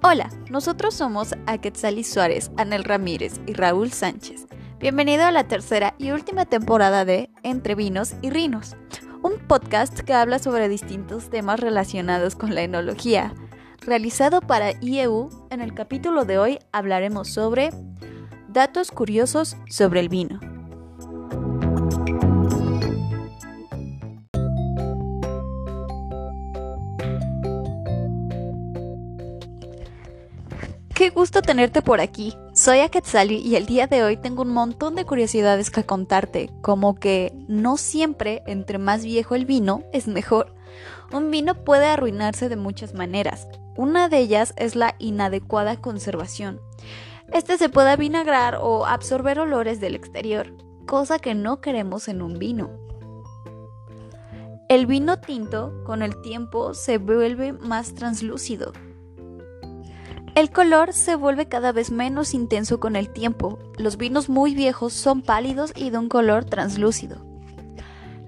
Hola, nosotros somos Aquetzali Suárez, Anel Ramírez y Raúl Sánchez. Bienvenido a la tercera y última temporada de Entre Vinos y Rinos, un podcast que habla sobre distintos temas relacionados con la enología. Realizado para IEU, en el capítulo de hoy hablaremos sobre datos curiosos sobre el vino. Gusto tenerte por aquí. Soy Aketsali y el día de hoy tengo un montón de curiosidades que contarte, como que no siempre entre más viejo el vino es mejor. Un vino puede arruinarse de muchas maneras. Una de ellas es la inadecuada conservación. Este se puede vinagrar o absorber olores del exterior, cosa que no queremos en un vino. El vino tinto con el tiempo se vuelve más translúcido, el color se vuelve cada vez menos intenso con el tiempo. Los vinos muy viejos son pálidos y de un color translúcido.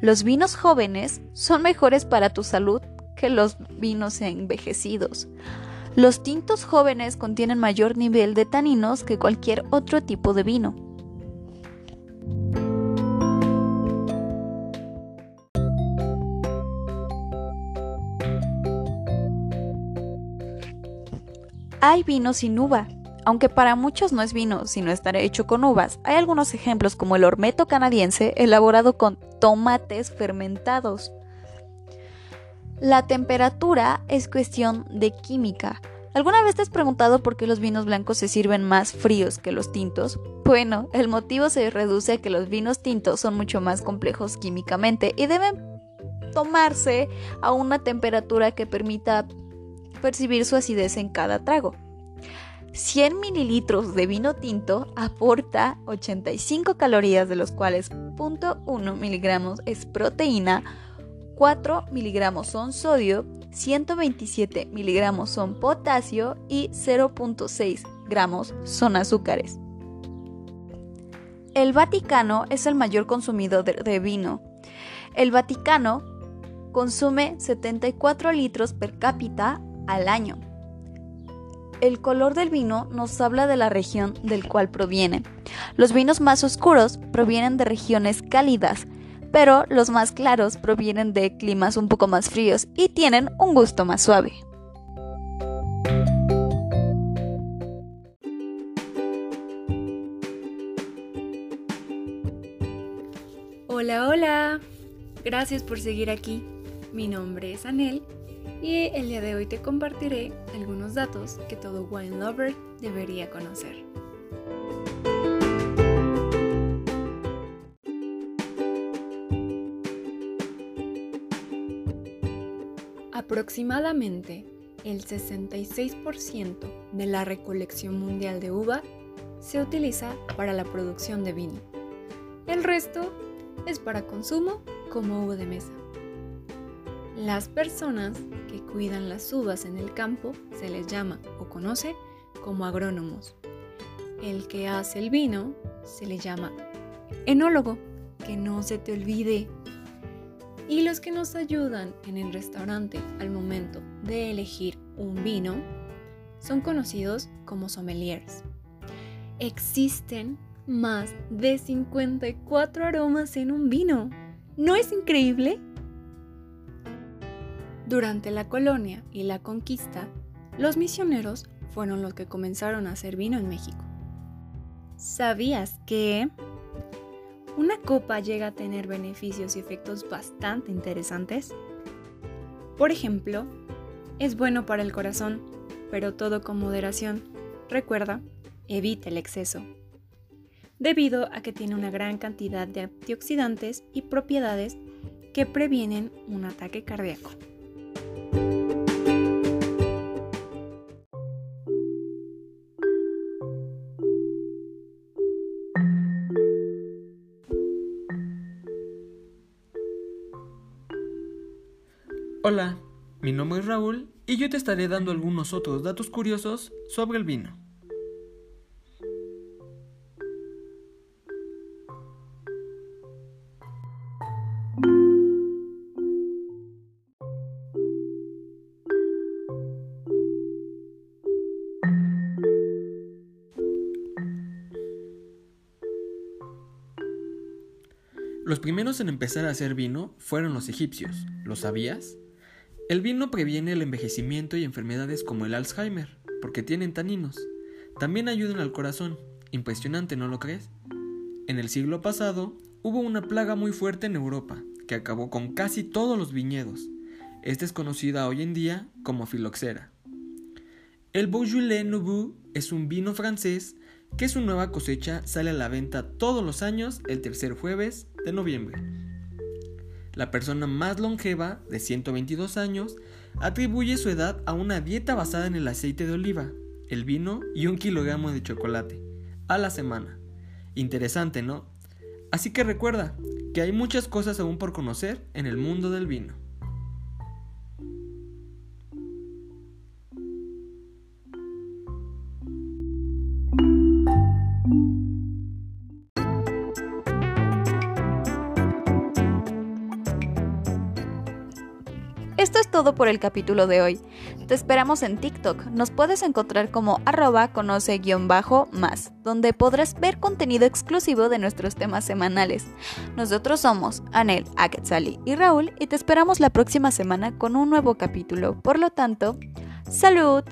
Los vinos jóvenes son mejores para tu salud que los vinos envejecidos. Los tintos jóvenes contienen mayor nivel de taninos que cualquier otro tipo de vino. Hay vino sin uva. Aunque para muchos no es vino, sino estará hecho con uvas, hay algunos ejemplos como el ormeto canadiense elaborado con tomates fermentados. La temperatura es cuestión de química. ¿Alguna vez te has preguntado por qué los vinos blancos se sirven más fríos que los tintos? Bueno, el motivo se reduce a que los vinos tintos son mucho más complejos químicamente y deben tomarse a una temperatura que permita percibir su acidez en cada trago. 100 mililitros de vino tinto aporta 85 calorías, de los cuales 0.1 miligramos es proteína, 4 miligramos son sodio, 127 miligramos son potasio y 0.6 gramos son azúcares. El Vaticano es el mayor consumidor de vino. El Vaticano consume 74 litros per cápita al año. El color del vino nos habla de la región del cual proviene. Los vinos más oscuros provienen de regiones cálidas, pero los más claros provienen de climas un poco más fríos y tienen un gusto más suave. Hola, hola. Gracias por seguir aquí. Mi nombre es Anel y el día de hoy te compartiré algunos datos que todo wine lover debería conocer. Aproximadamente el 66% de la recolección mundial de uva se utiliza para la producción de vino. El resto es para consumo como uva de mesa. Las personas que cuidan las uvas en el campo se les llama o conoce como agrónomos. El que hace el vino se le llama enólogo, que no se te olvide. Y los que nos ayudan en el restaurante al momento de elegir un vino son conocidos como sommeliers. Existen más de 54 aromas en un vino. ¿No es increíble? Durante la colonia y la conquista, los misioneros fueron los que comenzaron a hacer vino en México. ¿Sabías que una copa llega a tener beneficios y efectos bastante interesantes? Por ejemplo, es bueno para el corazón, pero todo con moderación. Recuerda, evita el exceso. Debido a que tiene una gran cantidad de antioxidantes y propiedades que previenen un ataque cardíaco. Hola, mi nombre es Raúl y yo te estaré dando algunos otros datos curiosos sobre el vino. Los primeros en empezar a hacer vino fueron los egipcios, ¿lo sabías? El vino previene el envejecimiento y enfermedades como el Alzheimer, porque tienen taninos. También ayudan al corazón. Impresionante, ¿no lo crees? En el siglo pasado hubo una plaga muy fuerte en Europa, que acabó con casi todos los viñedos. Esta es conocida hoy en día como filoxera. El Beaujolais Nouveau es un vino francés que su nueva cosecha sale a la venta todos los años el tercer jueves de noviembre. La persona más longeva, de 122 años, atribuye su edad a una dieta basada en el aceite de oliva, el vino y un kilogramo de chocolate a la semana. Interesante, ¿no? Así que recuerda que hay muchas cosas aún por conocer en el mundo del vino. Esto es todo por el capítulo de hoy. Te esperamos en TikTok. Nos puedes encontrar como arroba conoce-más, donde podrás ver contenido exclusivo de nuestros temas semanales. Nosotros somos Anel, Aketsali y Raúl y te esperamos la próxima semana con un nuevo capítulo. Por lo tanto, ¡salud!